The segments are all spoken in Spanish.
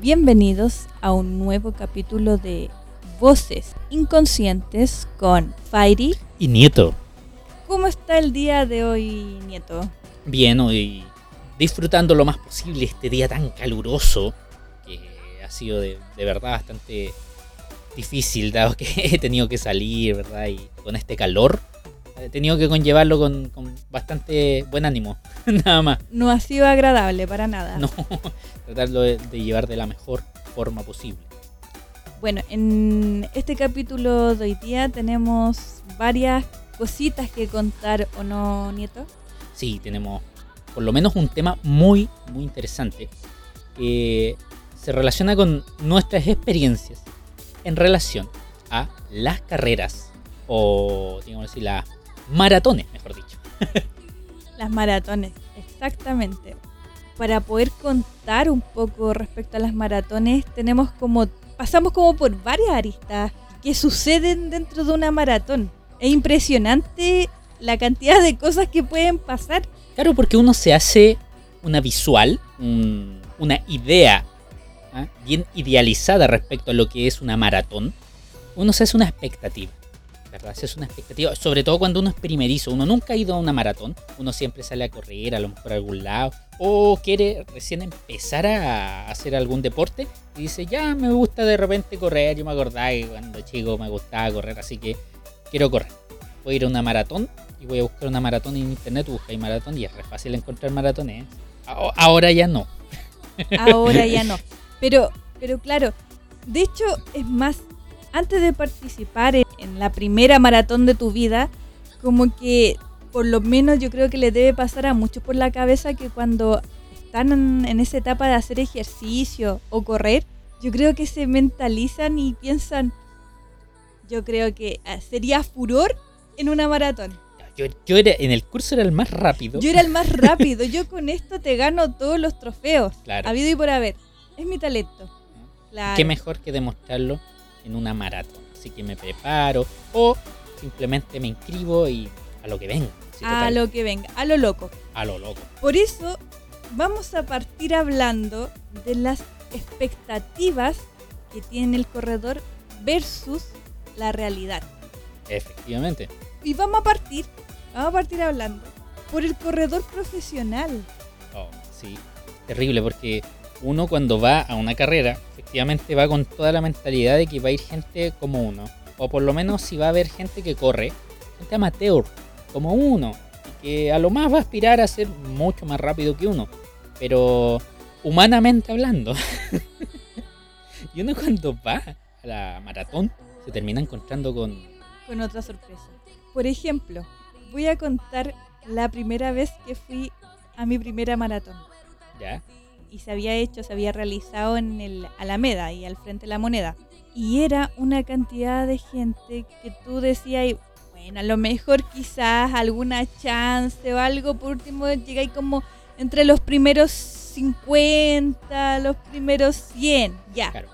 Bienvenidos a un nuevo capítulo de Voces Inconscientes con Fairy. Y Nieto, ¿Cómo está el día de hoy, Nieto? bien hoy, disfrutando lo más posible este día tan caluroso, que ha sido de, de verdad bastante difícil, dado que he tenido que salir, ¿verdad? Y con este calor, he tenido que conllevarlo con, con bastante buen ánimo, nada más. No ha sido agradable para nada. No, tratarlo de, de llevar de la mejor forma posible. Bueno, en este capítulo de hoy día tenemos varias cositas que contar, ¿o no, Nieto? Sí, tenemos por lo menos un tema muy, muy interesante que se relaciona con nuestras experiencias en relación a las carreras o, digamos así, las maratones, mejor dicho. Las maratones, exactamente. Para poder contar un poco respecto a las maratones, tenemos como pasamos como por varias aristas que suceden dentro de una maratón. Es impresionante la cantidad de cosas que pueden pasar. Claro, porque uno se hace una visual, un- una idea ¿ah? bien idealizada respecto a lo que es una maratón. Uno se hace una expectativa, ¿verdad? Se hace una expectativa, sobre todo cuando uno es primerizo. Uno nunca ha ido a una maratón, uno siempre sale a correr, a lo mejor a algún lado, o quiere recién empezar a hacer algún deporte y dice, ya me gusta de repente correr. Yo me acordaba que cuando chico me gustaba correr, así que quiero correr. Voy a ir a una maratón y voy a buscar una maratón en internet, buscáis maratón y es re fácil encontrar maratones. ¿eh? Aho- Ahora ya no. Ahora ya no. Pero, pero claro, de hecho es más, antes de participar en, en la primera maratón de tu vida, como que por lo menos yo creo que le debe pasar a muchos por la cabeza que cuando están en, en esa etapa de hacer ejercicio o correr, yo creo que se mentalizan y piensan, yo creo que ah, sería furor en una maratón. Yo, yo era, en el curso era el más rápido. Yo era el más rápido, yo con esto te gano todos los trofeos, Claro. habido y por haber. Es mi talento. Claro. Qué mejor que demostrarlo en una maratón. Así que me preparo o simplemente me inscribo y a lo que venga. A total, lo que venga, a lo loco. a lo loco. Por eso vamos a partir hablando de las expectativas que tiene el corredor versus la realidad. Efectivamente. Y vamos a partir, vamos a partir hablando por el corredor profesional. Oh, sí. Terrible porque uno cuando va a una carrera, efectivamente va con toda la mentalidad de que va a ir gente como uno. O por lo menos si va a haber gente que corre, gente amateur, como uno. Y que a lo más va a aspirar a ser mucho más rápido que uno. Pero humanamente hablando. y uno cuando va a la maratón se termina encontrando con... con otra sorpresa. Por ejemplo, voy a contar la primera vez que fui a mi primera maratón. ¿Ya? Y se había hecho, se había realizado en el Alameda y al frente de la moneda. Y era una cantidad de gente que tú decías, bueno, a lo mejor quizás alguna chance o algo, por último llegáis como entre los primeros 50, los primeros 100, ya. Claro.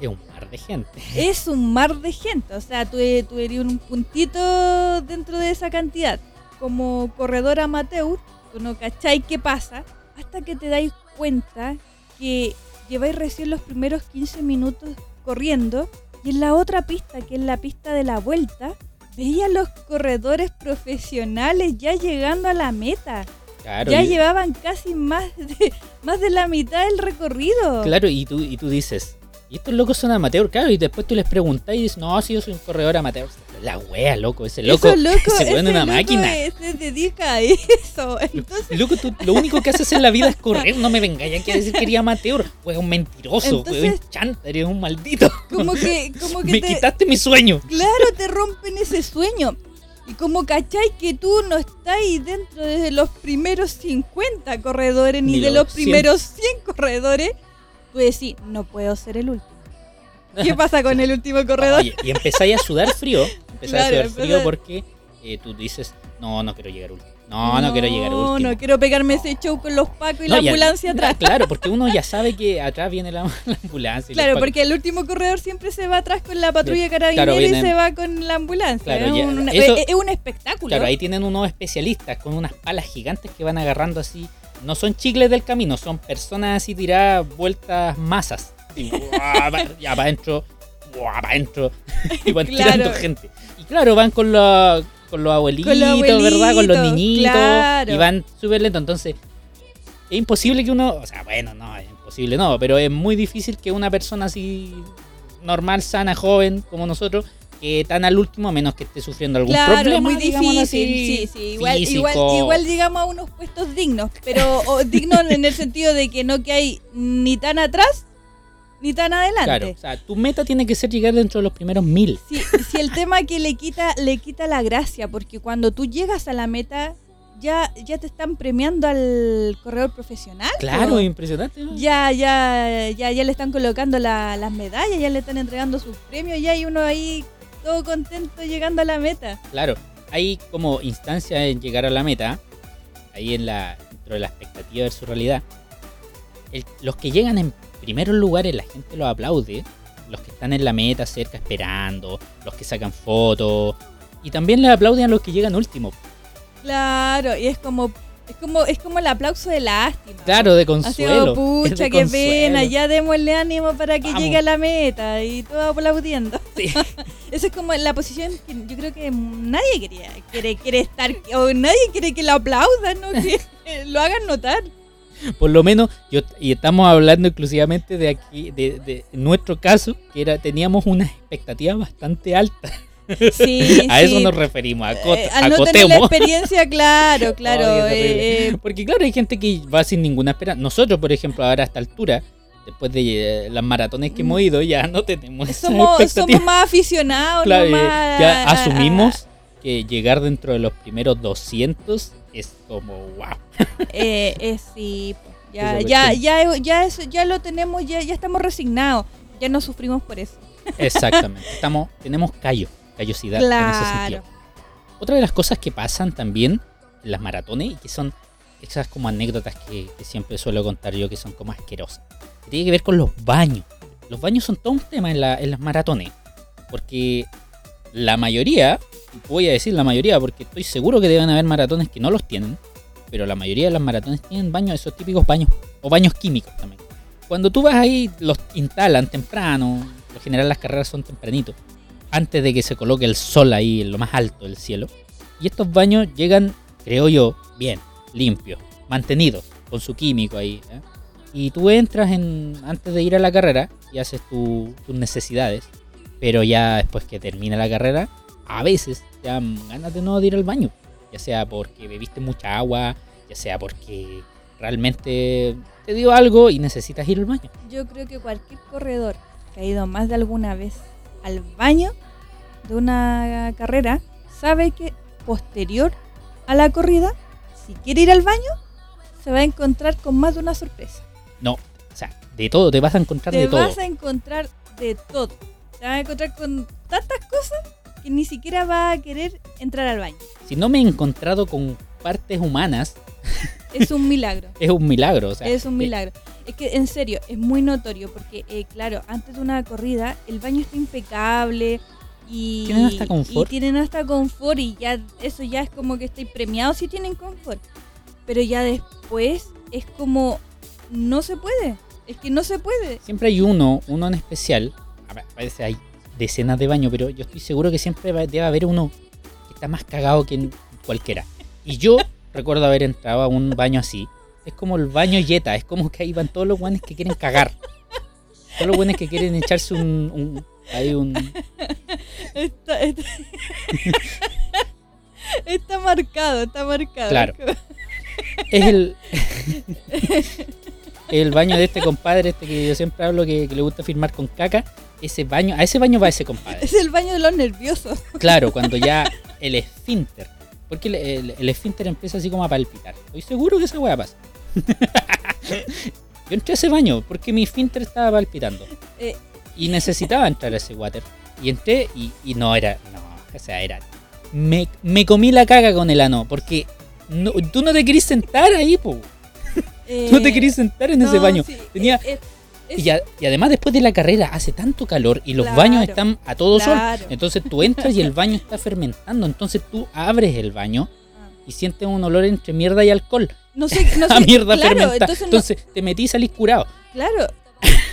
Es un mar de gente. es un mar de gente. O sea, tú, e- tú eres un puntito dentro de esa cantidad. Como corredor amateur, tú no cacháis qué pasa hasta que te dais cuenta que lleváis recién los primeros 15 minutos corriendo y en la otra pista, que es la pista de la vuelta, veía los corredores profesionales ya llegando a la meta. Claro. ya y- llevaban casi más de, más de la mitad del recorrido. Claro, y tú, y tú dices, y estos locos son amateur, claro, y después tú les preguntas y dices, no, si yo soy un corredor amateur. La wea, loco, ese loco, Eso, loco, se pone una loco máquina. se dedica a eso. Entonces, Loco, tú lo único que haces en la vida es correr, no me venga ya quiere decir que eres amateur. Fue un mentiroso, fue un chanta, eres un maldito. como que, como que me te, quitaste mi sueño. claro, te rompen ese sueño. Y como cachai que tú no estás ahí dentro de los primeros 50 corredores, ni, Ni de los los 100. primeros 100 corredores, tú decís, no puedo ser el último. ¿Qué pasa con el último corredor? Oye, y empezáis a sudar frío empezar a Claro, sudar frío porque eh, tú dices, no, no quiero llegar último. No, no, quiero llegar último. No, quiero pegarme ese show con los pacos y No, la y al- ambulancia atrás. Claro, porque uno ya sabe que atrás viene la, la ambulancia. Claro, porque el último corredor siempre se va atrás con la patrulla Claro, carabinera vienen- y se va con la ambulancia. Claro, es, ya- un, eso- es- es un espectáculo. Claro, ahí tienen unos especialistas con unas palas gigantes que van agarrando así. No son chicles del camino, son personas así tiradas vueltas masas. Y, va- ya para adentro, para adentro. Y van Claro. tirando gente. Y claro, van con los, con los abuelitos, Con los ¿verdad? Con los niñitos. claro. Y van súper lento. Entonces, es imposible que uno. O sea, bueno, no, es imposible, no. Pero es muy difícil que una persona así normal, sana, joven como nosotros. Que tan al último, a menos que esté sufriendo algún Claro, problema. muy difícil. así, sí, sí. Igual, igual, llegamos a unos puestos dignos, pero dignos en el sentido de que no que hay ni tan atrás ni tan adelante. Claro, o sea, tu meta tiene que ser llegar dentro de los primeros mil. Sí, sí, el tema que le quita, le quita la gracia, porque cuando tú llegas a la meta, ya, ya te están premiando al corredor profesional. Claro, impresionante. ¿no? Ya, ya, ya, ya le están colocando la- las medallas, ya le están entregando sus premios, ya hay uno ahí todo contento llegando a la meta. Claro, hay como instancias en llegar a la meta, ahí en la, dentro de la expectativa de su realidad. El- los que llegan en primeros lugares, la gente los aplaude. Los que están en la meta cerca esperando, los que sacan fotos. Y también le aplauden a los que llegan último. Claro, y es como, es como, es como el aplauso de lástima. Claro, de Así consuelo. es pucha, de qué pena, ya démosle ánimo para que Vamos. llegue a la meta y todo aplaudiendo. Sí. Esa es como la posición que yo creo que nadie quería, quiere, quiere estar, o nadie quiere que lo aplaudan, ¿no? que lo hagan notar. Por lo menos, yo, y estamos hablando exclusivamente de aquí, de, de nuestro caso, que era, teníamos una expectativa bastante alta. Sí, a eso nos referimos, acot- Eh, al no tener la experiencia, claro, claro. Eh, eh, Porque claro, hay gente que va sin ninguna esperanza. Nosotros, por ejemplo, ahora a esta altura, después de eh, las maratones que hemos ido, ya no tenemos esa Mm. somos, expectativa. somos más aficionados, Claro, no más ya a- a- asumimos que llegar dentro de los primeros 200 es como wow. Eh, sí, ya, Esa ya, ya, ya, eso, ya lo tenemos, ya, ya estamos resignados, ya no sufrimos por eso. Exactamente. Estamos, tenemos callo, callosidad en ese Claro. sentido. Otra de las cosas que pasan también en las maratones y que son esas como anécdotas que, que siempre suelo contar yo que son como asquerosas. que Tiene que ver con los baños. Los baños son todo un tema en, la- en las maratones. Porque la mayoría, voy a decir la mayoría porque estoy seguro que deben haber maratones que no los tienen. Pero la mayoría de las maratones tienen baños, esos típicos baños. O baños químicos también. Cuando tú vas ahí, los instalan temprano. Por lo general las carreras son tempranitos. Antes de que se coloque el sol ahí en lo más alto del cielo. Y estos baños llegan, creo yo, bien, limpios, mantenidos, con su químico ahí. ¿eh? Y tú entras en, antes de ir a la carrera y haces tu- tus necesidades. Pero ya después que termina la carrera, a veces te dan ganas de no de ir al baño. Ya sea porque bebiste mucha agua, ya sea porque realmente te dio algo y necesitas ir al baño. Yo creo que cualquier corredor que ha ido más de alguna vez al baño de una carrera sabe que posterior a la corrida, si quiere ir al baño, se va a encontrar con más de una sorpresa. No, o sea, de todo, te vas a encontrar Te de todo. vas a encontrar de todo. Te vas a encontrar con tantas cosas que ni siquiera va a querer entrar al baño. Si no me he encontrado con partes humanas, Es un milagro. es un milagro. O sea, es un eh, milagro. Es que en serio, es muy notorio porque, eh, claro, antes de una corrida, el baño está impecable y Tienen hasta confort. Y tienen hasta confort y ya eso ya es como que estoy premiado si tienen confort. Pero ya después es como no se puede. Es que no se puede. Siempre hay uno, uno en especial. A veces hay decenas de baños, pero yo estoy seguro que siempre debe haber uno que está más cagado que cualquiera. Y yo recuerdo haber entrado a un baño así. Es como el baño Yeta, es como que ahí van todos los guanes que quieren cagar. Todos los guanes que quieren echarse un. un hay un. Está, está, está marcado, está marcado. Claro. Es el. el baño de este compadre, este que yo siempre hablo que, que le gusta firmar con caca. Ese baño, a ese baño va ese compadre. Es el baño de los nerviosos. Claro, cuando ya el esfínter. Porque el, el, el esfínter empieza así como a palpitar. Estoy seguro que esa weá pasa. Yo entré a ese baño porque mi esfínter estaba palpitando. Eh. Y necesitaba entrar a ese water. Y entré y, y no era. No, O sea, era. Me, me comí la caga con el ano, porque no- tú no te querís sentar ahí, po. Tú no te Eh, querís sentar en ese no, baño. sí, Tenía- eh, eh, es- Y, a- y además después de la carrera hace tanto calor y los Claro, baños están a todo claro. sol. Entonces tú entras y el baño está fermentando. Entonces tú abres el baño. Y sientes un olor entre mierda y alcohol. No sé, no A sé. mierda claro, fermentada. entonces, no- Entonces te metí y salís curado. claro.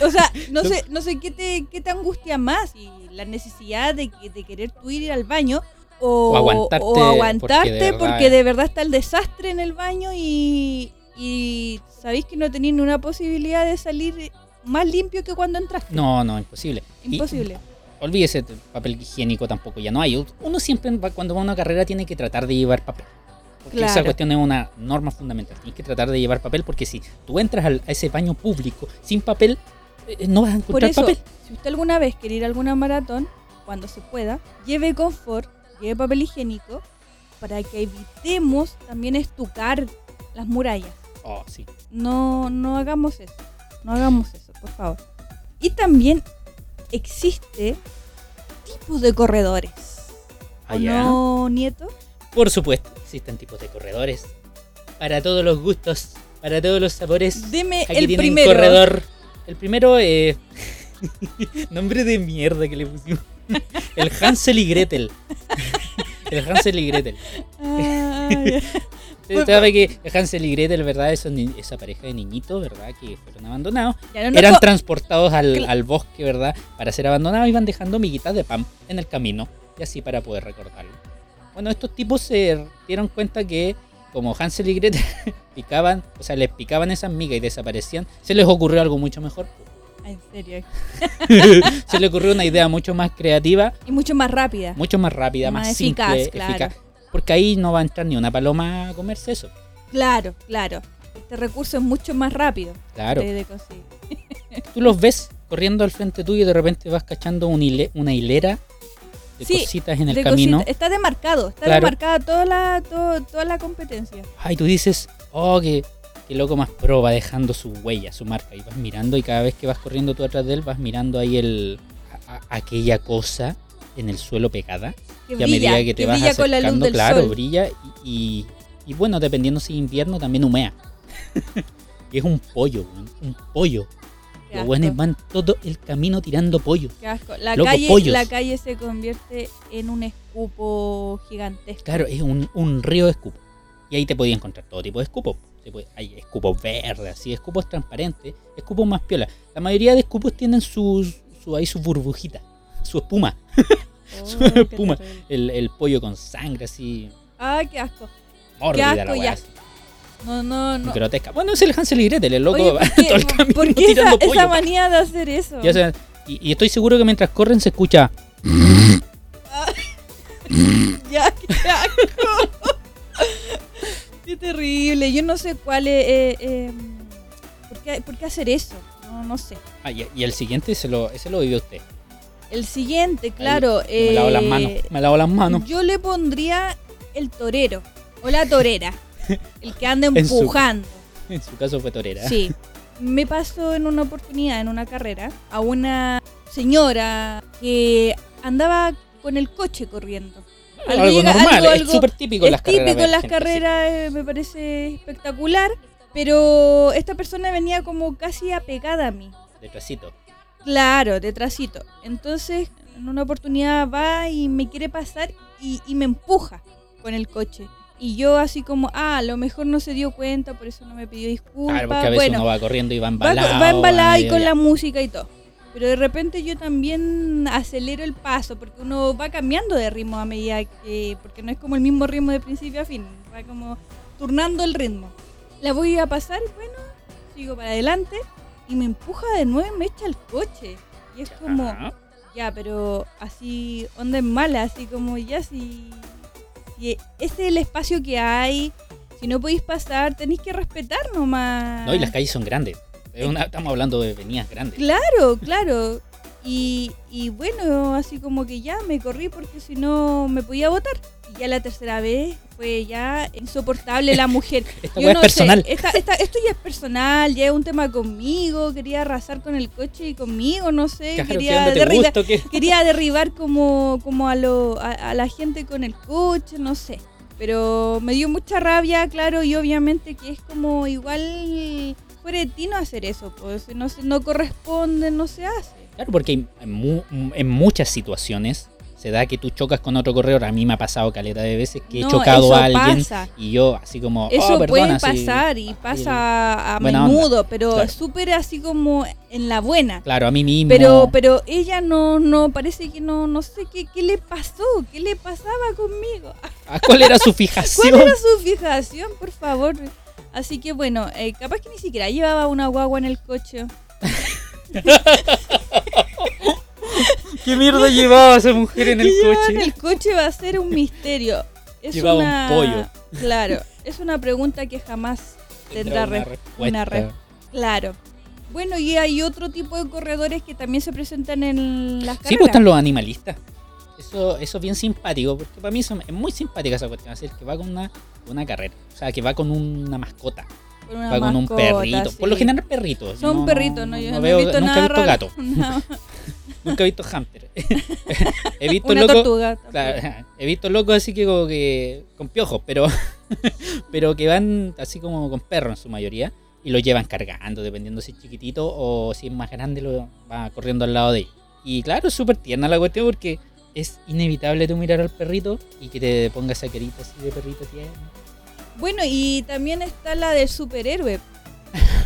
O sea, no sé, no sé qué te, qué te angustia más, y la necesidad de, de querer tú ir al baño o, O aguantarte, o aguantarte porque de verdad- porque de verdad está el desastre en el baño y, y sabéis que no tenéis ni una posibilidad de salir más limpio que cuando entraste. No, no, imposible. Y Imposible. olvídese, el papel higiénico tampoco ya no hay. Uno siempre va- cuando va a una carrera tiene que tratar de llevar papel. Porque esa cuestión es una norma fundamental. Tienes que tratar de llevar papel porque si tú entras al- a ese baño público sin papel, eh, no vas a Por encontrar eso, papel. si usted alguna vez quiere ir a alguna maratón, cuando se pueda, lleve confort, lleve papel higiénico, para que evitemos también estucar las murallas. Oh, sí. No, no hagamos eso. No hagamos eso, por favor. Y también existe tipos de corredores. ¿O Allá. no, Nieto? Por supuesto, existen tipos de corredores. Para todos los gustos, para todos los sabores. Deme Aquí el primero. un corredor. El primero, eh, nombre de mierda que le pusimos. El Hansel y Gretel. El Hansel y Gretel. Ah. Usted sabe que Hansel y Gretel, ¿verdad? Esa, esa pareja de niñitos, ¿verdad? Que fueron abandonados. No, no, Eran co- transportados al, al bosque, ¿verdad? Para ser abandonados. Iban dejando miguitas de pan en el camino. Y así para poder recordarlo. Bueno, estos tipos se dieron cuenta que como Hansel y Gretel picaban, o sea, les picaban esas migas y desaparecían, se les ocurrió algo mucho mejor. Ah, en serio. se les ocurrió una idea mucho más creativa, Y mucho más rápida. mucho más rápida, más, Más simple, eficaz, claro. eficaz. Porque ahí no va a entrar ni una paloma a comerse eso. Claro, claro. Este recurso es mucho más rápido Claro. de, de conseguir. Tú los ves corriendo al frente tuyo y de repente vas cachando un hile- una hilera de Sí, cositas en el camino. cosita- Está demarcado, está Claro. demarcada toda la, todo- toda la competencia. Ay, tú dices, oh, qué, qué loco más pro, va dejando su huella, su marca. Y vas mirando y cada vez que vas corriendo tú atrás de él, vas mirando ahí el, a- a- aquella cosa en el suelo pegada. Que y a brilla, medida que te vas brilla acercando, con la luz del claro, sol. brilla y, y, y bueno, dependiendo si es invierno, también humea. y es un pollo, un pollo. Qué Los buenos van todo el camino tirando pollo. qué asco. La, Loco, calle, pollos. la calle se convierte en un escupo gigantesco. Claro, es un, un río de escupo. Y ahí te podías encontrar todo tipo de escupos. Hay escupos verdes, así, escupos transparentes, escupos más piola. La mayoría de escupos tienen sus, su, ahí su burbujita, su espuma. Oh, qué qué espuma. El, el pollo con sangre así, Ah, qué asco. mórbida asco, la No, no, no. grotesca. Bueno, es el Hansel y Gretel, el loco Oye, ¿por qué, todo el camino por qué esa, pollo. manía de hacer eso? Y, y estoy seguro que mientras corren se escucha. Ya, qué asco. qué terrible. Yo no sé cuál es. eh, eh, ¿por, qué, por qué hacer eso? No, no sé. Ah, y, y el siguiente se lo, ese lo vivió usted. El siguiente, claro. me lavo las eh, manos. Me lavo las manos. Yo le pondría el torero o la torera. El que anda En su- empujando. En su caso fue torera. Sí. Me pasó en una oportunidad, en una carrera, a una señora que andaba con el coche corriendo. Algo, llega- normal, algo- es algo- súper típico en las carreras. típico en las carreras, eh, me parece espectacular, pero esta persona venía como casi apegada a mí. Detrásito. Claro, detrásito. Entonces, en una oportunidad va y me quiere pasar y, y me empuja con el coche. Y yo así como, ah, a lo mejor no se dio cuenta, por eso no me pidió disculpas. Claro, porque a veces bueno, uno va corriendo y va va, embalado. va embalada y medio con ya. la música y todo. Pero de repente yo también acelero el paso porque uno va cambiando de ritmo a medida que... Porque no es como el mismo ritmo de principio a fin. Va como turnando el ritmo. La voy a pasar y bueno, sigo para adelante y me empuja de nuevo y me echa el coche. Y es como, Ajá. ya, pero así, onda en mala, así como ya si, si este es el espacio que hay, si no podéis pasar, tenéis que respetar nomás. No, y las calles son grandes. Es una- estamos hablando de avenidas grandes. Claro, claro. Y, y bueno, así como que ya me corrí porque si no me podía votar. Ya la tercera vez fue ya insoportable la mujer. Esta Yo no es personal. Sé, esta- esta- esto ya es personal, ya es un tema conmigo, quería arrasar con el coche y conmigo, no sé, Claro, ¿qué quería derribar, quería derribar como, como a, lo, a, a la gente con el coche, no sé. Pero me dio mucha rabia, claro, y obviamente que es como igual fuera de ti no hacer eso, pues no, no corresponde, no se hace. Claro, porque en, mu- en muchas situaciones se da que tú chocas con otro corredor. A mí me ha pasado caleta de veces que he No, chocado eso a alguien pasa. y yo así como, Eso oh, puede perdona, sí. pasar y Así, pasa a menudo, onda, pero claro. súper así como en la buena. Claro, a mí mismo. Pero, pero ella no, no, parece que no, no sé qué, qué le pasó, qué le pasaba conmigo. ¿A ¿Cuál era su ¿Cuál fijación? era su fijación, por favor? Así que bueno, eh, capaz que ni siquiera llevaba una guagua en el coche. ¿Qué mierda llevaba esa mujer en el ¿Qué llevaba coche? en el coche va a ser un misterio. Es Llevaba un pollo. Claro, es una pregunta que jamás tendrá una re- una respuesta. re- Claro. Bueno, y hay otro tipo de corredores que también se presentan en las Sí, carreras. pues están los animalistas. Eso, eso es bien simpático, porque para mí eso es muy simpática esa cuestión. Así, el que va con una, una carrera, o sea, que va con una mascota, una va con un perrito. Por lo sí. general, perritos. Son No- perritos, ¿no? Yo no, veo- he visto nunca nada he visto gato, No, nunca he visto hamster. he visto una loco, tortuga. Claro, he visto locos así que como que con piojos, pero pero que van así como con perros en su mayoría y lo llevan cargando, dependiendo si es chiquitito o si es más grande lo va corriendo al lado de ellos. Y claro, es súper tierna la cuestión porque es inevitable tú mirar al perrito y que te ponga esa carita así de perrito tierno. Bueno, y también está la del superhéroe.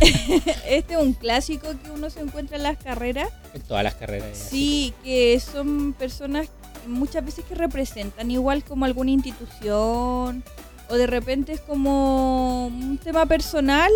este es un clásico que uno se encuentra en las carreras. En todas las carreras. así. Sí, que son personas muchas veces que representan igual como alguna institución o de repente es como un tema personal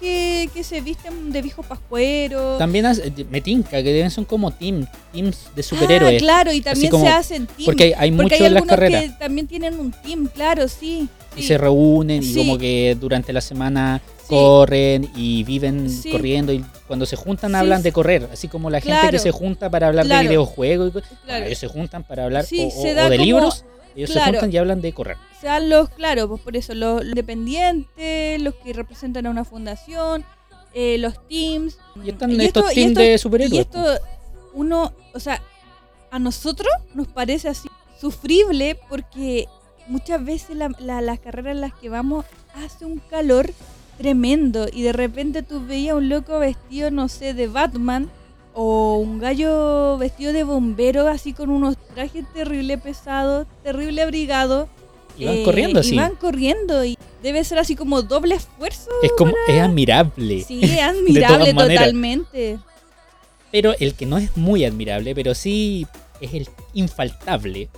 que, que se visten de viejos pascueros. También hace- me tinca que deben son como team, teams de superhéroes. Ah, claro, y también como- se hacen team. Porque hay, hay porque mucho hay en las carreras. que también tienen un team, claro, sí. Y sí. se reúnen y como que durante la semana. Corren y viven Sí. corriendo y cuando se juntan Sí, hablan sí. de correr, así como la gente que se junta para hablar Claro. de videojuegos, Claro. ellos se juntan para hablar o, se de como- libros, ellos se juntan y hablan de correr. sean los, claro, pues por eso, los independientes, los que representan a una fundación, eh, los teams. Y están estos teams esto- de superhéroes, Y esto, uno, o sea, a nosotros nos parece así sufrible porque muchas veces la- la- las carreras en las que vamos hace un calor tremendo y de repente tú veías un loco vestido, no sé, de Batman o un gallo vestido de bombero así con unos trajes terrible pesados, terrible abrigados. Y van eh, corriendo así. Y van corriendo y debe ser así como doble esfuerzo. Es como es admirable. Sí, es admirable totalmente. Pero el que no es muy admirable, pero sí es el infaltable,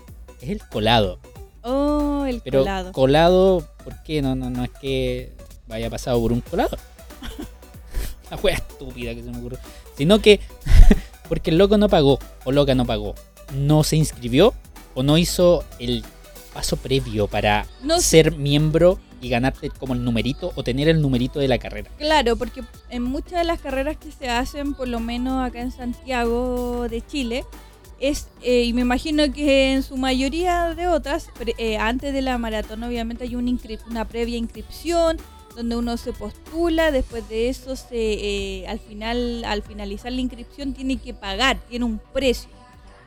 es el colado. Oh, el Pero colado. colado, ¿por qué? No, no, no es que vaya pasado por un colado. La wea estúpida que se me ocurrió. Sino que porque el loco no pagó, o loca no pagó. No se inscribió, o no hizo el paso previo para No sé. ser miembro y ganarte como el numerito o tener el numerito de la carrera. Claro, porque en muchas de las carreras que se hacen, por lo menos acá en Santiago de Chile, es, eh, y me imagino que en su mayoría de otras, eh, antes de la maratón obviamente hay una, una previa inscripción donde uno se postula, después de eso se, eh, al final, al finalizar la inscripción tiene que pagar, tiene un precio.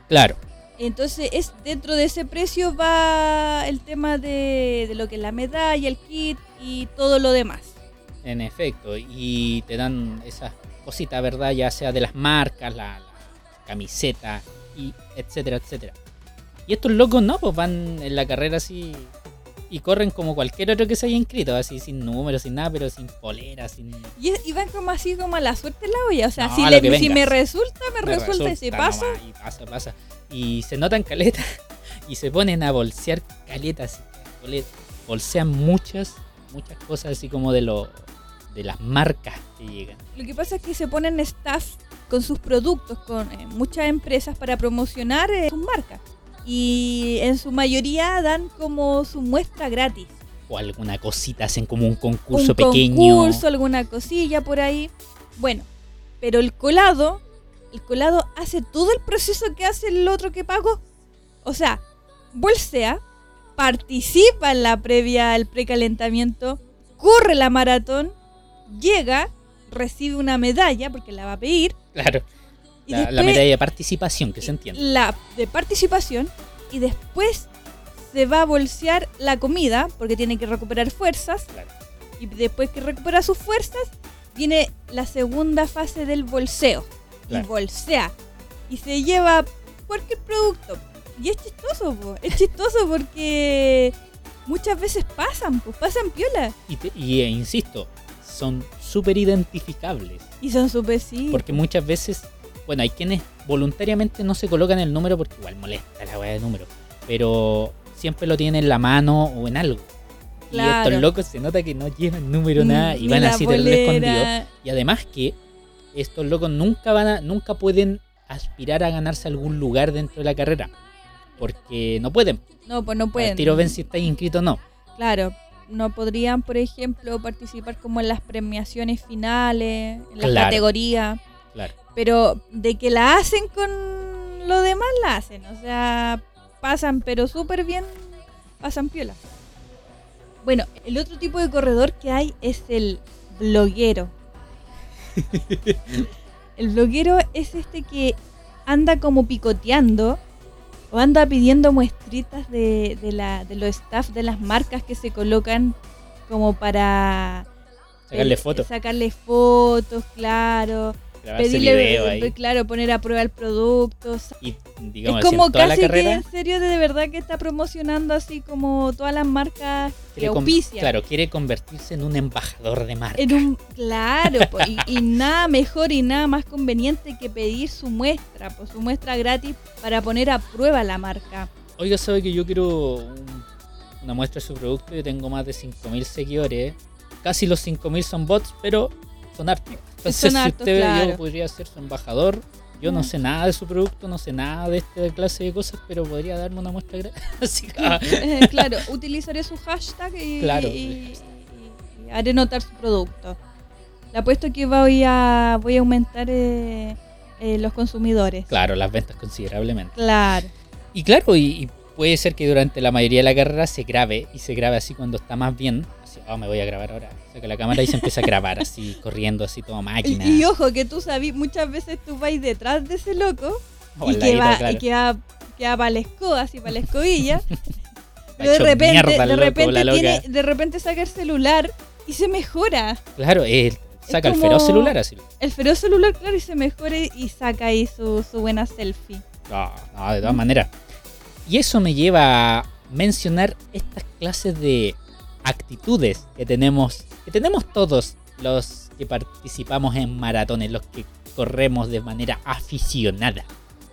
Claro, Entonces, es dentro de ese precio va el tema de, de lo que es la medalla, el kit y todo lo demás. en efecto. Y te dan esas cositas, ¿verdad? Ya sea de las marcas, la, la camiseta, y etcétera, etcétera. Y estos locos no, pues van en la carrera así y corren como cualquier otro que se haya inscrito, así sin números, sin nada, pero sin polera, sin... Y, y van como así como a la suerte en la olla. O sea, No, si, le- si me resulta, me, Me resulta, paso. nomás, Y pasa, pasa. Y se notan caletas y se ponen a bolsear caletas. Bolsean muchas, muchas cosas así como de lo de las marcas que llegan. Lo que pasa es que se ponen staff con sus productos, con eh, muchas empresas para promocionar eh, sus marcas. Y en su mayoría dan como su muestra gratis. O alguna cosita, hacen como un concurso un pequeño. concurso, alguna cosilla por ahí. Bueno, pero el colado, el colado hace todo el proceso que hace el otro que pagó. O sea, bolsea, participa en la previa, el precalentamiento, corre la maratón, llega, recibe una medalla, porque la va a pedir, Claro. Y La, la medalla de participación, que se entiende. la de participación, y después se va a bolsear la comida, porque tiene que recuperar fuerzas, Claro. y después que recupera sus fuerzas, viene la segunda fase del bolseo. Claro. Y bolsea. Y se lleva cualquier producto. Y es chistoso, po. es chistoso porque muchas veces pasan, pues pasan piola. Y, te- y, eh, insisto, son súper identificables. Y son súper sí. Porque muchas veces, bueno, hay quienes voluntariamente no se colocan el número porque igual molesta la weá de número. Pero siempre lo tienen en la mano o en algo. Y Claro. estos locos se nota que no llevan número nada y ni van la así del escondido. Y además que estos locos nunca van a, nunca pueden aspirar a ganarse algún lugar dentro de la carrera. Porque no pueden. No, pues no Al pueden. tiro ven si estáis inscrito o no. Claro, no podrían, por ejemplo, participar como en las premiaciones finales, en las Claro. categorías. Claro. Pero de que la hacen con lo demás, la hacen. O sea, pasan, pero súper bien, pasan piola. Bueno, el otro tipo de corredor que hay es el bloguero. el bloguero es este que anda como picoteando o anda pidiendo muestritas de, de, la, de los staff de las marcas que se colocan como para Sacarle eh, fotos. sacarle fotos, claro, pedirle, video ahí. claro, poner a prueba el producto. Y digamos es como casi que en serio de, de verdad que está promocionando así como todas las marcas que auspician. claro, quiere convertirse en un embajador de marca. En un, claro, po, y, y nada mejor y nada más conveniente que pedir su muestra, pues su muestra gratis para poner a prueba la marca. Oiga, sabe que yo quiero un- una muestra de su producto. Yo tengo más de 5.000 seguidores. Casi los 5.000 son bots, pero son hartos. Entonces, Son si usted claro. yo podría ser su embajador. Yo no Mm. sé nada de su producto, no sé nada de esta clase de cosas, pero podría darme una muestra gratis. Eh, claro, utilizaré su hashtag y, Claro. y- y- y haré notar su producto. Le apuesto que voy a, voy a aumentar eh, eh, los consumidores. claro, las ventas considerablemente. Claro. Y claro, y, y puede ser que durante la mayoría de la carrera se grabe y se grabe así cuando está más bien. Oh, me voy a grabar ahora. Saca la cámara y se empieza a grabar así, corriendo así, todo máquina. y ojo, que tú sabes, muchas veces tú vas detrás de ese loco y, que va, claro. y que va, que va para la escoba, así para la escobilla. Pero de repente, mierda de loco, repente la loca. tiene, de repente saca el celular y se mejora. Claro, él saca el feroz celular así. El feroz celular, claro, y se mejora y saca ahí su, su buena selfie. No, no, de todas maneras. Y eso me lleva a mencionar estas clases de actitudes que tenemos, que tenemos todos los que participamos en maratones, los que corremos de manera aficionada.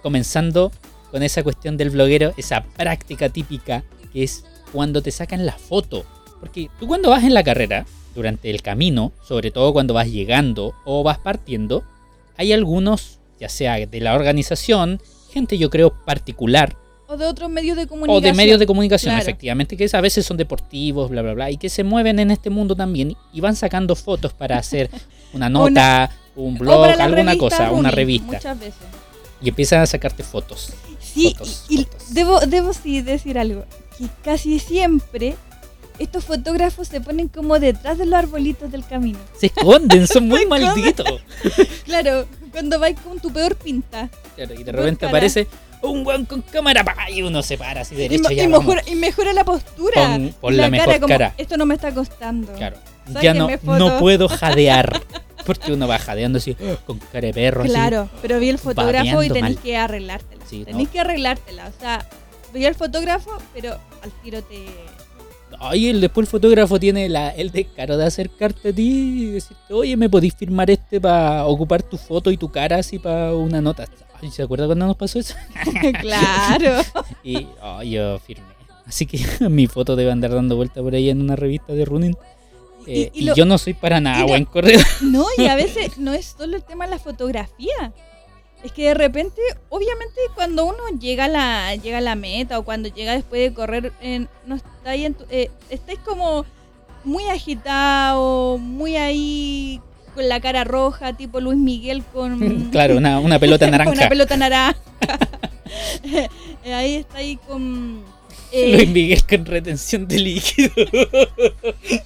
Comenzando con esa cuestión del bloguero, esa práctica típica que es cuando te sacan la foto. Porque tú cuando vas en la carrera, durante el camino, sobre todo cuando vas llegando o vas partiendo, hay algunos, ya sea de la organización, gente yo creo particular, O de otros medios de o comunicación. de medios de comunicación, Claro. efectivamente, que a veces son deportivos, bla, bla, bla, y que se mueven en este mundo también y van sacando fotos para hacer una nota, un O blog, alguna cosa, una revista. Muchas veces. Y empiezan a sacarte fotos. Sí, Fotos, y, y fotos. debo, debo sí decir algo. Que casi siempre estos fotógrafos se ponen como detrás de los arbolitos del camino. Se esconden, son muy malditos. Claro, cuando vais con tu peor pinta. Claro, y de repente aparece un weón con cámara pa, y uno se para así Y, derecho. ya y vamos. mejora, y mejora la postura. Pon- pon Y la mejor cara como, cara. Esto no me está costando. Claro. Ya no, no puedo jadear. Porque uno va jadeando así, con cara de perro. así. Claro, pero vi el fotógrafo y tenés mal. que arreglártela. Sí, tenés no. que arreglártela. O sea, vi al fotógrafo, pero al tiro te. Ay, el, después el fotógrafo tiene la, el descaro de acercarte a ti y decirte, oye, ¿me podís firmar este para ocupar tu foto y tu cara así para una nota? Ay, ¿se acuerda cuando nos pasó eso? claro. Y ay, yo firmé. Así que mi foto debe andar dando vuelta por ahí en una revista de running. Eh, y y, lo- yo no soy para nada buen corredor. No, y a veces no es solo el tema de la fotografía. Es que de repente, obviamente, cuando uno llega a la, llega a la meta o cuando llega después de correr, eh, no estáis, en tu- eh, estáis como muy agitado, muy ahí con la cara roja, tipo Luis Miguel con, claro, una, una pelota naranja. una pelota naranja. Eh, ahí está ahí con... Eh, Luis Miguel con retención de líquido.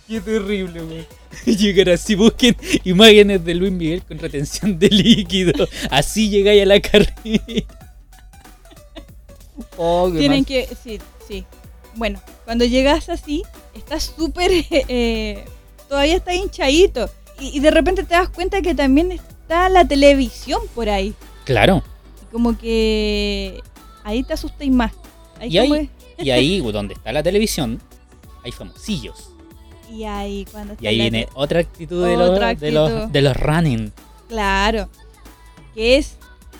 Qué terrible, weón. Llegar así, busquen imágenes de Luis Miguel con retención de líquido. Así llegáis a la carrera. Oh, tienen mal. que. Sí, sí. Bueno, cuando llegas así, estás súper. eh, todavía está hinchadito. Y, y de repente te das cuenta que también está la televisión por ahí. Claro. Y como que. Ahí te asustáis más. Ahí Y ahí- es- Y ahí, donde está la televisión, hay famosillos. y ahí cuando Y ahí viene otra actitud de los, de los, actitud. de los running. Claro. Que es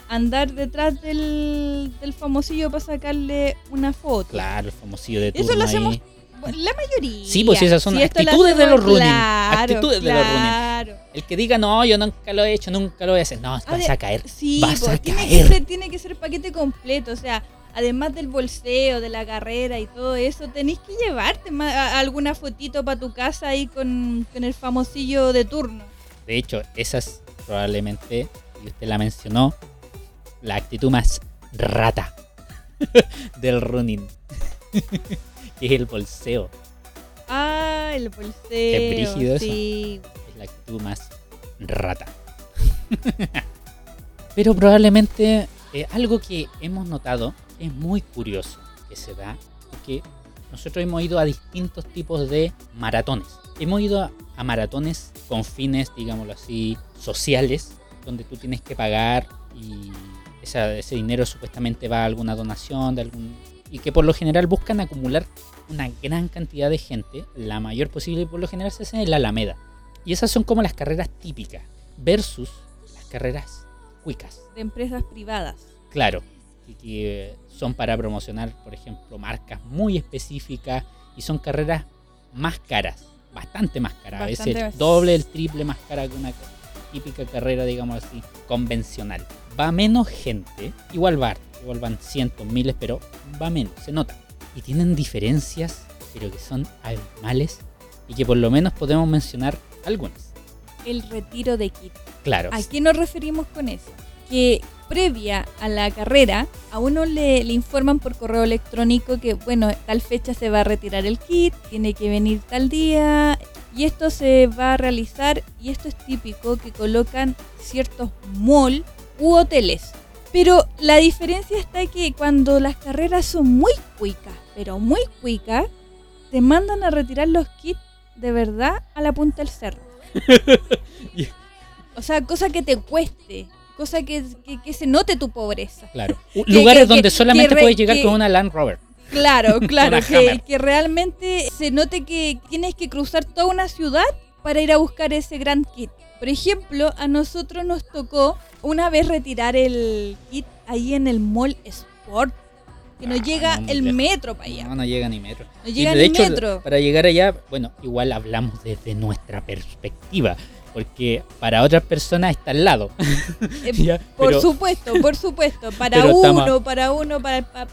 andar detrás del, del famosillo para sacarle una foto. Claro, el famosillo de Eso turno lo hacemos ahí. La mayoría. Sí, pues esas son Si actitudes de los running, Claro, actitudes de los running. El que diga, no, yo nunca lo he hecho, nunca lo voy a hacer. No, Ah, vas de- a caer. Sí, vas pues, a tiene, caer. Que ser, tiene que ser paquete completo. O sea, además del bolseo, de la carrera y todo eso, tenéis que llevarte a- alguna fotito para tu casa ahí con, con el famosillo de turno. De hecho, esa es probablemente, y usted la mencionó, la actitud más rata del running. que es el bolseo. Ah, el bolseo. Qué brígido eso. Es la actitud más rata. Pero probablemente eh, algo que hemos notado es muy curioso que se da, es que nosotros hemos ido a distintos tipos de maratones. Hemos ido a, a maratones con fines, digámoslo así, sociales, donde tú tienes que pagar y esa- ese dinero supuestamente va a alguna donación de algún y que por lo general buscan acumular una gran cantidad de gente, la mayor posible, y por lo general se hace en la Alameda. Y esas son como las carreras típicas versus las carreras cuicas. De empresas privadas. Claro, y que son para promocionar, por ejemplo, marcas muy específicas y son carreras más caras, bastante más caras, a veces el doble, el triple más cara que una típica carrera, digamos así, convencional. Va menos gente, igual va, harto, igual van cientos, miles, pero va menos, se nota. Y tienen diferencias, pero que son abismales y que por lo menos podemos mencionar algunas. El retiro de kit. Claro, ¿A qué nos referimos con eso? Que previa a la carrera, a uno le, le informan por correo electrónico que, bueno, tal fecha se va a retirar el kit, tiene que venir tal día, y esto se va a realizar, y esto es típico, que colocan ciertos mall u hoteles. Pero la diferencia está que cuando las carreras son muy cuicas, pero muy cuicas, te mandan a retirar los kits de verdad a la punta del cerro. O sea, cosa que te cueste, cosa que, que- que se note tu pobreza. claro. Que- Lugares donde solamente re- puedes llegar con una Land Rover. Claro, claro, que realmente se note que tienes que cruzar toda una ciudad para ir a buscar ese gran kit. Por ejemplo, a nosotros nos tocó una vez retirar el kit ahí en el Mall Sport, que no Ah, llega no, el metro para allá. No, no llega ni metro. No Y llega de ni hecho, metro. para llegar allá, bueno, igual hablamos desde nuestra perspectiva, porque para otras personas está al lado. Eh, Ya, por pero supuesto, por supuesto. Para uno, para uno, para, pa-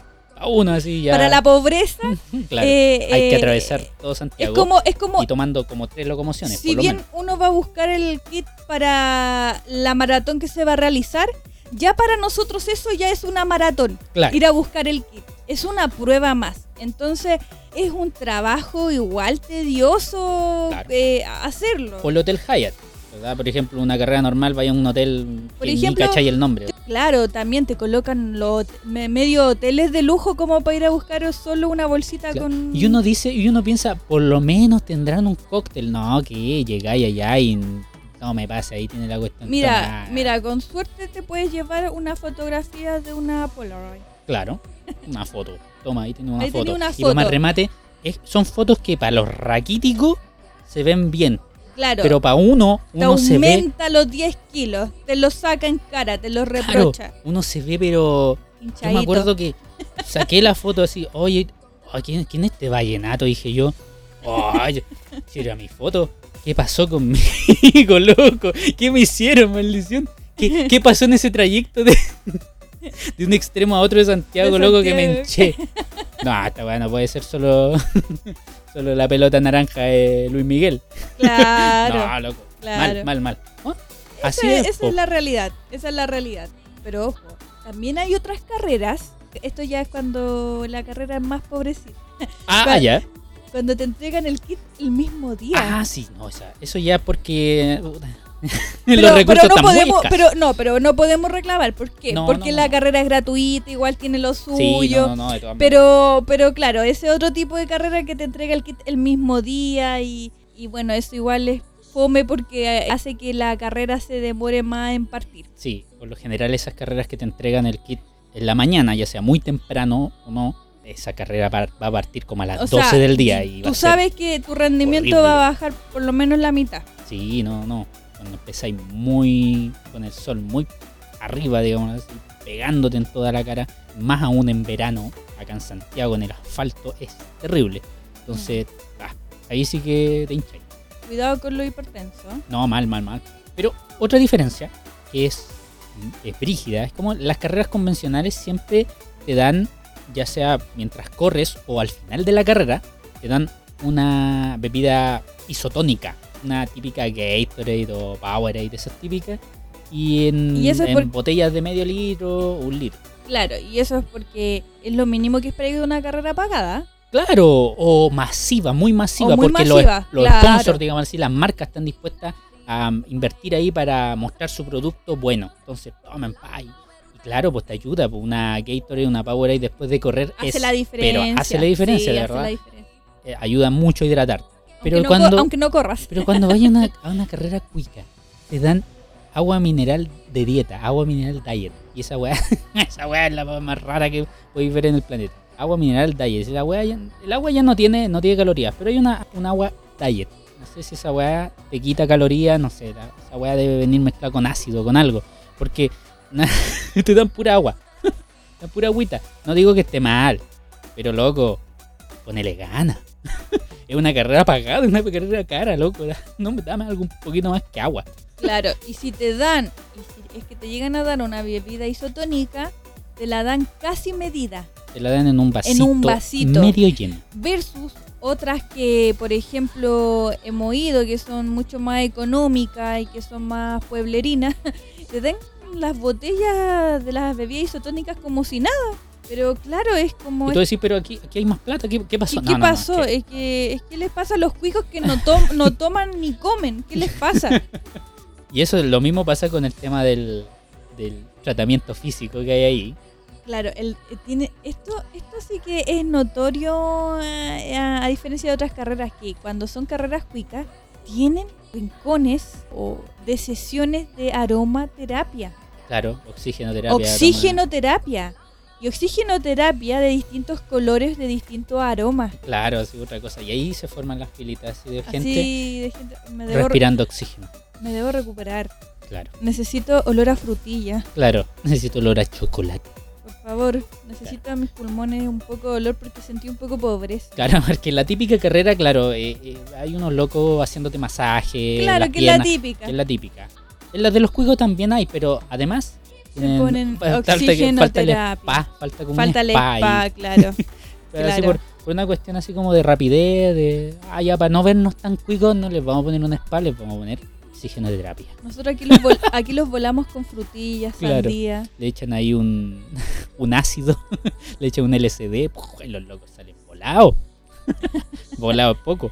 así ya. para la pobreza. claro, eh, hay que eh, atravesar todo Es Santiago como, es como y tomando como tres locomociones, si por lo bien menos. uno va a buscar el kit para la maratón que se va a realizar, ya para nosotros eso ya es una maratón. Claro. Ir a buscar el kit. Es una prueba más. Entonces es un trabajo igual tedioso Claro. eh, hacerlo. O el Hotel Hyatt, ¿verdad? Por ejemplo, una carrera normal vaya a un hotel Por que ejemplo, ni cachai el nombre. Claro, también te colocan los medio hoteles de lujo como para ir a buscar solo una bolsita Claro. con... Y uno dice, y uno piensa, por lo menos tendrán un cóctel. No, que llegáis allá y no me pasa, ahí tiene la cuestión. Mira, mira, con suerte te puedes llevar una fotografía de una Polaroid. Claro, una foto. Toma, ahí tiene una Ahí foto. una Y para más foto. remate, es- son fotos que para los raquíticos se ven bien. Claro. Pero para uno, te uno se ve. aumenta los 10 kilos, te los saca en cara, te los Claro, reprocha. uno se ve, pero. Yo me acuerdo que saqué la foto así, oye, ¿quién, quién es este vallenato? Dije yo, oye, si era mi foto, ¿qué pasó conmigo, loco? ¿Qué me hicieron, maldición? ¿Qué, qué pasó en ese trayecto de, de un extremo a otro de Santiago, De loco, que me hinché? No, esta weá no puede ser solo, solo la pelota naranja de Luis Miguel. Claro. No, loco. claro. Mal, mal, mal. ¿Oh? Esa, Así es. esa es la realidad, esa es la realidad. Pero ojo, también hay otras carreras. Esto ya es cuando la carrera es más pobrecita. Ah, Cuando- ya. Cuando te entregan el kit el mismo día. Ah, sí, no, o sea, eso ya porque pero, los recursos pero no podemos, pero no, pero no podemos reclamar. ¿Por qué? No, Porque no, la carrera es gratuita, igual tiene lo suyo. Sí. Pero, pero claro, ese otro tipo de carrera que te entrega el kit el mismo día y, y bueno, eso igual es fome porque hace que la carrera se demore más en partir. Sí, por lo general esas carreras que te entregan el kit en la mañana, ya sea muy temprano o no, esa carrera va a partir como a las O 12 sea, del día y va Tú sabes que tu rendimiento horrible. va a bajar por lo menos la mitad. Sí, no, no. Cuando empezáis muy con el sol muy arriba, digamos así, pegándote en toda la cara, más aún en verano, acá en Santiago, en el asfalto, es terrible. Entonces, ah, ahí sí que te hincháis. Cuidado con lo hipertenso. No, mal, mal, mal. Pero otra diferencia que es, es brígida, es como las carreras convencionales siempre te dan, ya sea mientras corres o al final de la carrera, te dan una bebida isotónica, una típica Gatorade o Powerade, esas típicas, y en, Y eso es en por- botellas de medio litro o un litro. Claro, y eso es porque es lo mínimo que esperáis de una carrera pagada. Claro, o masiva, muy masiva, muy porque masiva, los, los claro. sponsors, digamos así, las marcas están dispuestas a um, invertir ahí para mostrar su producto bueno. Entonces, tomen pa. Y, claro, pues te ayuda, pues una Gatorade, una Powerade después de correr Hace es, la diferencia. pero hace la diferencia, Sí, de verdad. la diferencia. eh, ayuda mucho a hidratar. Pero aunque, no cuando, aunque no corras. pero cuando vayas a una, a una carrera cuica, te dan agua mineral de dieta, agua mineral diet. Y esa weá, esa weá es la más rara que podéis ver en el planeta. Agua mineral diet. Esa weá ya- el agua ya no tiene, no tiene calorías, pero hay una, un agua diet. No sé si esa weá te quita calorías, no sé, la- esa weá debe venir mezclada con ácido, con algo. Porque te dan pura agua. te dan pura agüita. No digo que esté mal, pero loco, ponele gana. Es una carrera pagada, es una carrera cara, loco. No me dame algo un poquito más que agua. Claro, y si te dan, y si es que te llegan a dar una bebida isotónica, te la dan casi medida. Te la dan en un vasito, un vasito. medio lleno. Versus otras que, por ejemplo, hemos ido, que son mucho más económicas y que son más pueblerinas, te dan las botellas de las bebidas isotónicas como si nada. Pero claro, es como... Y tú decís, pero aquí, aquí hay más plata, ¿qué, qué pasó? ¿Qué, No, qué no, no, pasó? que- Es que es que les pasa a los cuicos que no, tom- no toman ni comen. ¿Qué les pasa? Y eso lo mismo pasa con el tema del, del tratamiento físico que hay ahí. Claro, el, eh, tiene esto esto sí que es notorio eh, a, a diferencia de otras carreras que cuando son carreras cuicas tienen rincones o de sesiones de aromaterapia, Claro, oxigenoterapia. oxigenoterapia y oxigenoterapia de distintos colores, de distintos aromas. aroma- Claro, sí, otra cosa. Y ahí se forman las filitas así de gente Así de gente, me debo, respirando oxígeno. me debo recuperar. Claro, Necesito olor a frutilla. claro. Necesito olor a chocolate. Por favor, necesito a mis pulmones un poco de olor porque sentí un poco pobreza. Claro, porque en la típica carrera, claro, eh, eh, hay unos locos haciéndote masaje. Claro, que es la típica. que es la típica. En las de los cuicos también hay, pero además. Tienen- ponen falta que- Falta el oxigenoterapia. spa, falta como Falta un spa claro. Pero así por, por una cuestión así como de rapidez, de. Ah, ya, para no vernos tan cuicos, no les vamos a poner un spa, les vamos a poner oxigenoterapia. Nosotros aquí los, vol- aquí los volamos con frutillas, Claro. sandía. Le echan ahí un, un ácido, le echan un LCD, y los locos salen volados. volados poco.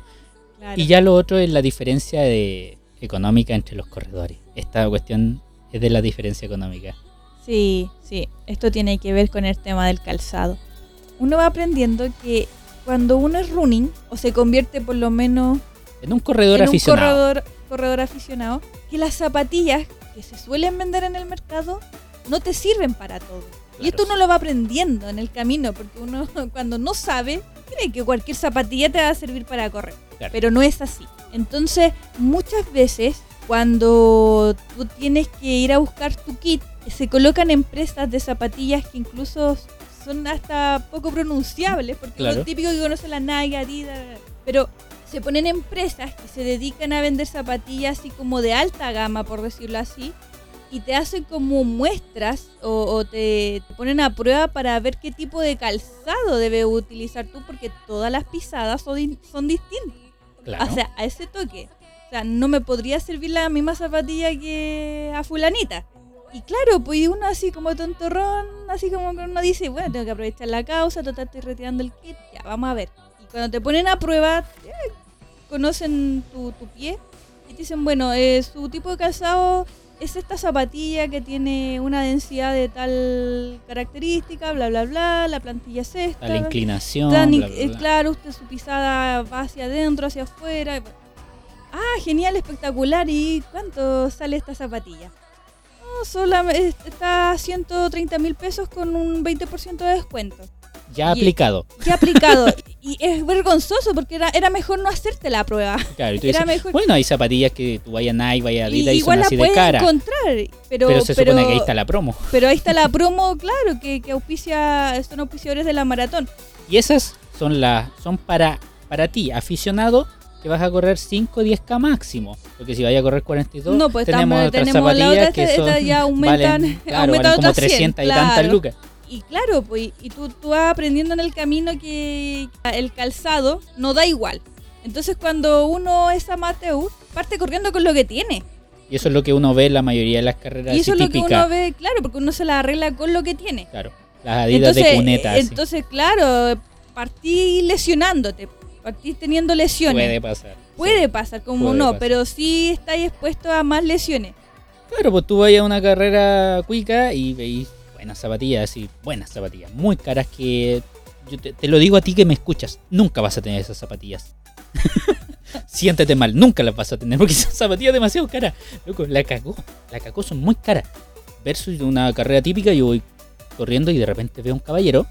Claro. Y ya lo otro es la diferencia de, económica entre los corredores. Esta cuestión es de la diferencia económica. Sí, sí, esto tiene que ver con el tema del calzado. Uno va aprendiendo que cuando uno es running, o se convierte por lo menos En un corredor en aficionado. un corredor, corredor aficionado, que las zapatillas que se suelen vender en el mercado no te sirven para todo. Y esto uno lo va aprendiendo en el camino, porque uno cuando no sabe, cree que cualquier zapatilla te va a servir para correr. Claro. Pero no es así. Entonces, muchas veces, cuando tú tienes que ir a buscar tu kit, se colocan empresas de zapatillas que incluso son hasta poco pronunciables, porque Claro. lo típico que conoce la Nike, Adidas, pero se ponen empresas que se dedican a vender zapatillas así como de alta gama, por decirlo así, y te hacen como muestras o, o te, te ponen a prueba para ver qué tipo de calzado debes utilizar tú, porque todas las pisadas son, son distintas. Claro. O sea, a ese toque. O sea, no me podría servir la misma zapatilla que a fulanita. Y claro, pues uno así como tontorrón, así como que uno dice, bueno, tengo que aprovechar la causa, total estoy retirando el kit, ya, vamos a ver. Y cuando te ponen a prueba, eh, conocen tu, tu pie y te dicen, bueno, eh, su tipo de calzado es esta zapatilla que tiene una densidad de tal característica, bla, bla, bla, la plantilla es esta. La inclinación. Tan- bla, bla, bla. claro, usted su pisada va hacia adentro, hacia afuera. Ah, genial, espectacular. ¿Y cuánto sale esta zapatilla? Solamente está a 130 mil pesos con un 20% de descuento. Ya y- aplicado. ¿Qué aplicado? y es vergonzoso porque era, era mejor no hacerte la prueba. Claro, y tú Era dices, mejor- bueno, hay zapatillas que tú vayas a Nike, vayas a Y Adidas y, son así de puedes cara. encontrar, pero, Pero se pero- supone que ahí está la promo. pero ahí está la promo, claro, que, que auspicia, son auspiciadores de la maratón. Y esas son las son para para ti, aficionado, que vas a correr 5 o 10k máximo. Porque si vayas a correr 42, No, pues tenemos otras tenemos la zapatillas otra, que esta- son, esta ya aumentan- valen, claro, aumentan valen como otras 100, 300 y tantas claro. lucas. Y claro, pues, y tú, tú vas aprendiendo en el camino que el calzado no da igual. Entonces cuando uno es amateur, parte corriendo con lo que tiene. Y eso es lo que uno ve en la mayoría de las carreras Y eso es lo que uno ve, claro, porque uno se la arregla con lo que tiene. Claro, las adidas de cuneta. así. entonces claro, partí lesionándote, partí teniendo lesiones. Puede pasar. Puede sí. pasar, como Puede no, pasar. pero sí estáis expuesto a más lesiones. Claro, pues tú vayas a una carrera cuica y veis buenas zapatillas, así, buenas zapatillas, muy caras que yo te, te lo digo a ti que me escuchas, nunca vas a tener esas zapatillas. Siéntete mal, nunca las vas a tener porque son zapatillas demasiado caras. Loco, la cagó, la cagó, son muy caras. Versus una carrera típica, yo voy corriendo y de repente veo un caballero,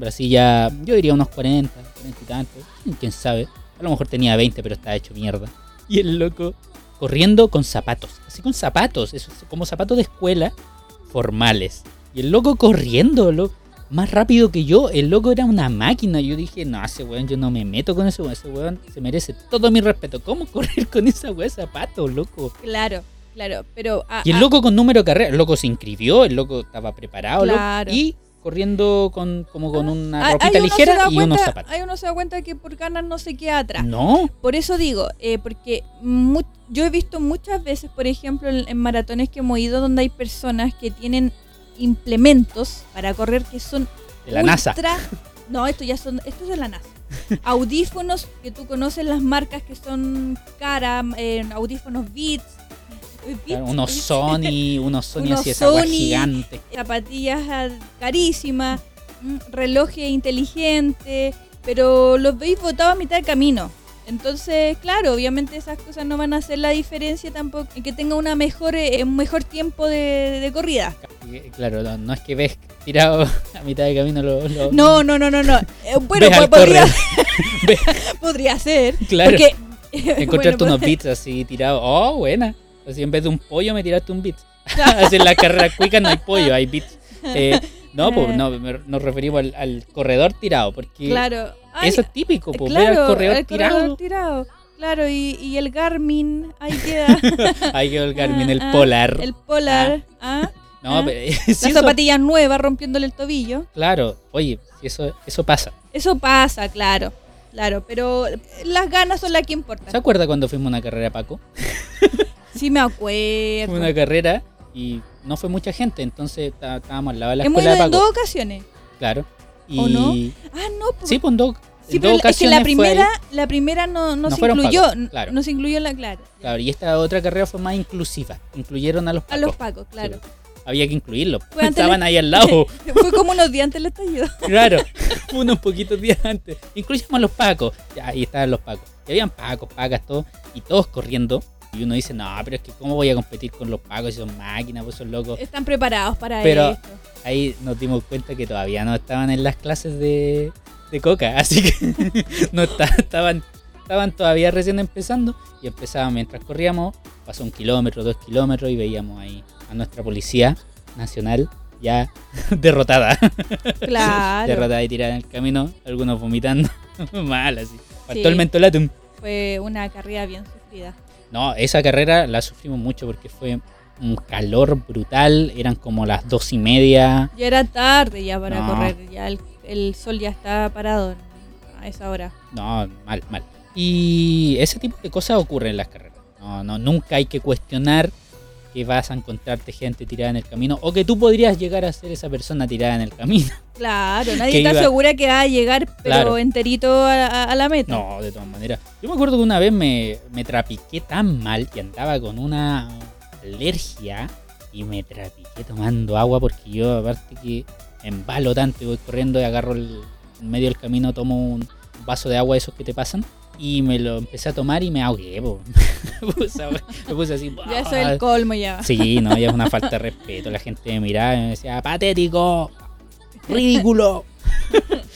Brasil ya, yo diría unos 40, 40 y tantos, quién sabe, a lo mejor tenía 20 pero estaba hecho mierda. Y el loco corriendo con zapatos, así con zapatos, eso, como zapatos de escuela formales. Y el loco corriendo, lo, más rápido que yo, el loco era una máquina. Yo dije, no, ese weón, yo no me meto con ese weón, ese weón se merece todo mi respeto. ¿Cómo correr con esa weón de zapatos, loco? Claro, claro, pero... ah, Y el ah, loco con número de carrera, el loco se inscribió, el loco estaba preparado, loco, Claro. y corriendo con como con una ah, ropita ahí uno ligera da y unos cuenta- zapatos. Ahí uno se da cuenta que por ganas no se queda atrás. No, Por eso digo, eh, porque mu- yo he visto muchas veces, por ejemplo, en, en maratones que hemos ido donde hay personas que tienen implementos para correr que son de la NASA. No, esto ya son, esto es de la NASA. Audífonos que tú conoces las marcas que son caras, eh, audífonos Beats, unos Sony, unos Sony Unos así, esa Sony. gigante. zapatillas ah, carísimas, relojes inteligentes, pero los veis botados a mitad de camino. Entonces, claro, obviamente esas cosas no van a hacer la diferencia tampoco en que tenga una mejor, eh, un mejor tiempo de, de corrida. Eh, Claro, no, no es que ves tirado a mitad de camino lo, lo- No, no, no, no, no. Eh, bueno, po- podría, podría ser. Claro. Porque, encontrarte bueno, unos beats así tirados. Oh, buena. Así en vez de un pollo me tiraste un beat. Así en la carrera cuica no hay pollo, hay beats. Eh, no, pues no, nos referimos al, al corredor tirado, porque Claro. Ay, eso es típico, pues ver claro, al corredor el tirado. corredor tirado. Claro, y, y el Garmin, ahí queda. Hay que el Garmin, el Ah, ah, Polar. El Polar. ah. no, ah. pero sí, Las eso- zapatillas nuevas rompiéndole el tobillo. claro, oye, si eso, eso pasa. Eso pasa, claro. Claro, pero las ganas son las que ¿Se importan. acuerda cuando fuimos a una carrera, Paco? Sí me Fue acuerdo. una carrera y no fue mucha gente, entonces tá- estábamos al lado de la Hemos escuela ido de en Paco. dos ocasiones. Claro. Y, ¿O no? Ah, no. pues- Sí, pues en dos, sí, en pero dos es que ocasiones la fue primera, la primera no, no, No se fueron incluyó. n- claro. No se incluyó en la clara. Claro, y esta otra carrera fue más inclusiva. Incluyeron a los A pacos. los pacos, claro. Sí, había que incluirlos. Fue antes Estaban ahí al lado. Fue como unos días antes del estallido. claro, unos poquitos días antes. Incluyamos a los pacos. Ya, ahí estaban los pacos. Y habían pacos, pacas, todo. Y todos corriendo. Y uno dice, no, pero es que ¿cómo voy a competir con los pacos si son máquinas, pues son locos? Están preparados para Pero- esto. Ahí nos dimos cuenta que todavía no estaban en las clases de, de coca. Así que no estaban, estaban todavía recién empezando. Y empezaban mientras corríamos. Pasó un kilómetro, dos kilómetros y veíamos ahí a nuestra policía nacional ya derrotada. Claro. derrotada y tirada en el camino. Algunos vomitando. Mal así. Faltó Sí. el mentolatum. Fue una carrera bien sufrida. No, esa carrera la sufrimos mucho porque fue un calor brutal. Eran como las dos y media. Ya era tarde ya para No. correr. Ya el, el sol ya está parado a esa hora. No, mal, mal. Y ese tipo de cosas ocurren en las carreras. No, no, nunca hay que cuestionar que vas a encontrarte gente tirada en el camino o que tú podrías llegar a ser esa persona tirada en el camino. Claro, nadie está iba- segura que va a llegar, pero Claro. enterito a, a- a la meta. No, de todas maneras. Yo me acuerdo que una vez me, me trapiqué tan mal que andaba con una alergia y me trapiqué tomando agua porque yo aparte que embalo tanto y voy corriendo y agarro el, en medio del camino, tomo un vaso de agua de esos que te pasan y me lo empecé a tomar y me ahogué. puse, me puse así. Ya eso es el colmo ya. Sí, no, ya es una falta de respeto. La gente me miraba y me decía, patético, ridículo.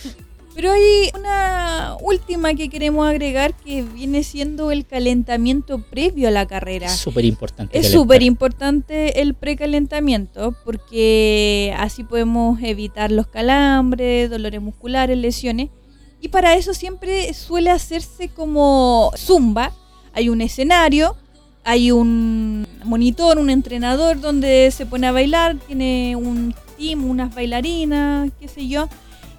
Pero hay una última que queremos agregar que viene siendo el calentamiento previo a la carrera. Es súper importante. Es súper importante el precalentamiento porque así podemos evitar los calambres, dolores musculares, lesiones. Y para eso siempre suele hacerse como zumba. Hay un escenario, hay un monitor, un entrenador donde se pone a bailar, tiene un team, unas bailarinas, qué sé yo.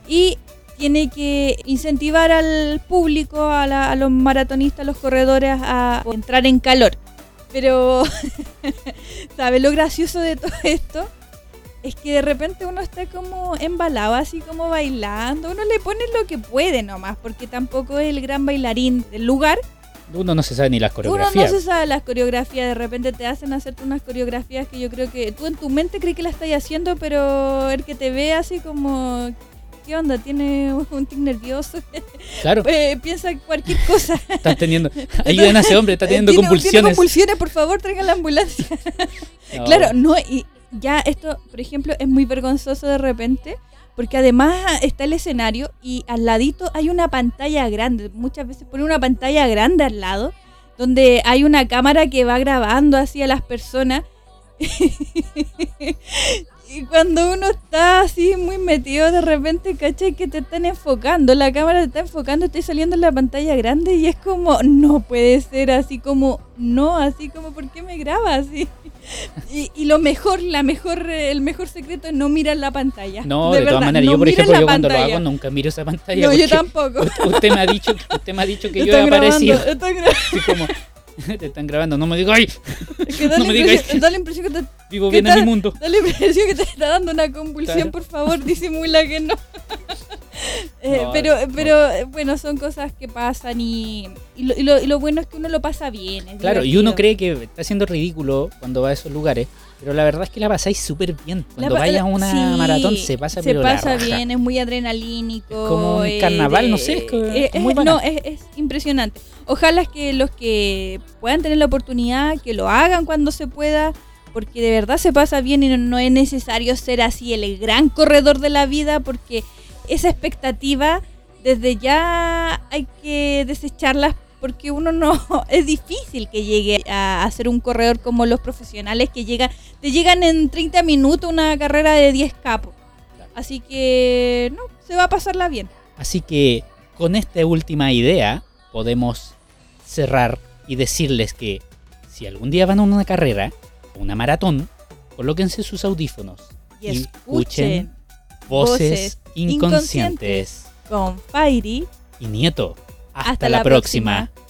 Y tiene que incentivar al público, a, la- a los maratonistas, a los corredores a entrar en calor. Pero, ¿sabes lo gracioso de todo esto? Es que de repente uno está como embalado, así como bailando. Uno le pone lo que puede nomás, porque tampoco es el gran bailarín del lugar. Uno no se sabe ni las Uno no coreografías. se sabe las coreografías, de repente te hacen hacerte unas coreografías que yo creo que tú en tu mente crees que la estás haciendo, pero el que te ve así como, ¿qué onda? Tiene un tic nervioso, Claro, Eh, piensa cualquier cosa. están teniendo. Ayuden a ese hombre, está teniendo Tiene- Tiene convulsiones. convulsiones, por favor, traigan la ambulancia. No, Claro, no, y ya esto, por ejemplo, es muy vergonzoso de repente, porque además está el escenario y al ladito hay una pantalla grande. Muchas veces pone una pantalla grande al lado, donde hay una cámara que va grabando así a las personas. y cuando uno está así muy metido, de repente, ¿cachai? Que te están enfocando, la cámara te está enfocando, estoy saliendo en la pantalla grande y es como, no puede ser así como, no, así como, ¿por qué me graba así? Y, y lo mejor, la mejor, eh, el mejor secreto es no mirar la pantalla. No, de, todas verdad, maneras, no yo por ejemplo, yo cuando lo hago nunca miro esa pantalla. No, yo tampoco. usted, me ha dicho, usted me ha dicho que yo he Están aparecido. como, te están grabando, no me digas, ay, Es que da, No la me digas impresión, da la impresión que te, vivo ¿Qué bien en mi tal? mundo. da la impresión que te está dando una convulsión, Claro. por favor, disimula que no. Eh, No, pero, pero eh, bueno, son cosas que pasan y, y, lo, y lo- y lo bueno es que uno lo pasa bien. Claro, y uno cree que está siendo ridículo cuando va a esos lugares, pero la verdad es que la pasáis súper bien. Cuando vayas a una sí, maratón se pasa se pero pasa bien, es muy adrenalínico. Es como un eh, carnaval, no sé, es eh, muy no, es, es impresionante. Ojalá que los que puedan tener la oportunidad, que lo hagan cuando se pueda, porque de verdad se pasa bien y no, no es necesario ser así el gran corredor de la vida, porque esa expectativa desde ya hay que desecharlas porque uno no es difícil que llegue a, ser un corredor como los profesionales que llegan te llegan en 30 minutos una carrera de 10 capos. Así que no, se va a pasarla bien. Así que con esta última idea podemos cerrar y decirles que si algún día van a una carrera una maratón, colóquense sus audífonos Y, Y escuchen voces, Voces inconscientes. con Fairy Y Nieto, hasta, Hasta la, la próxima. próxima.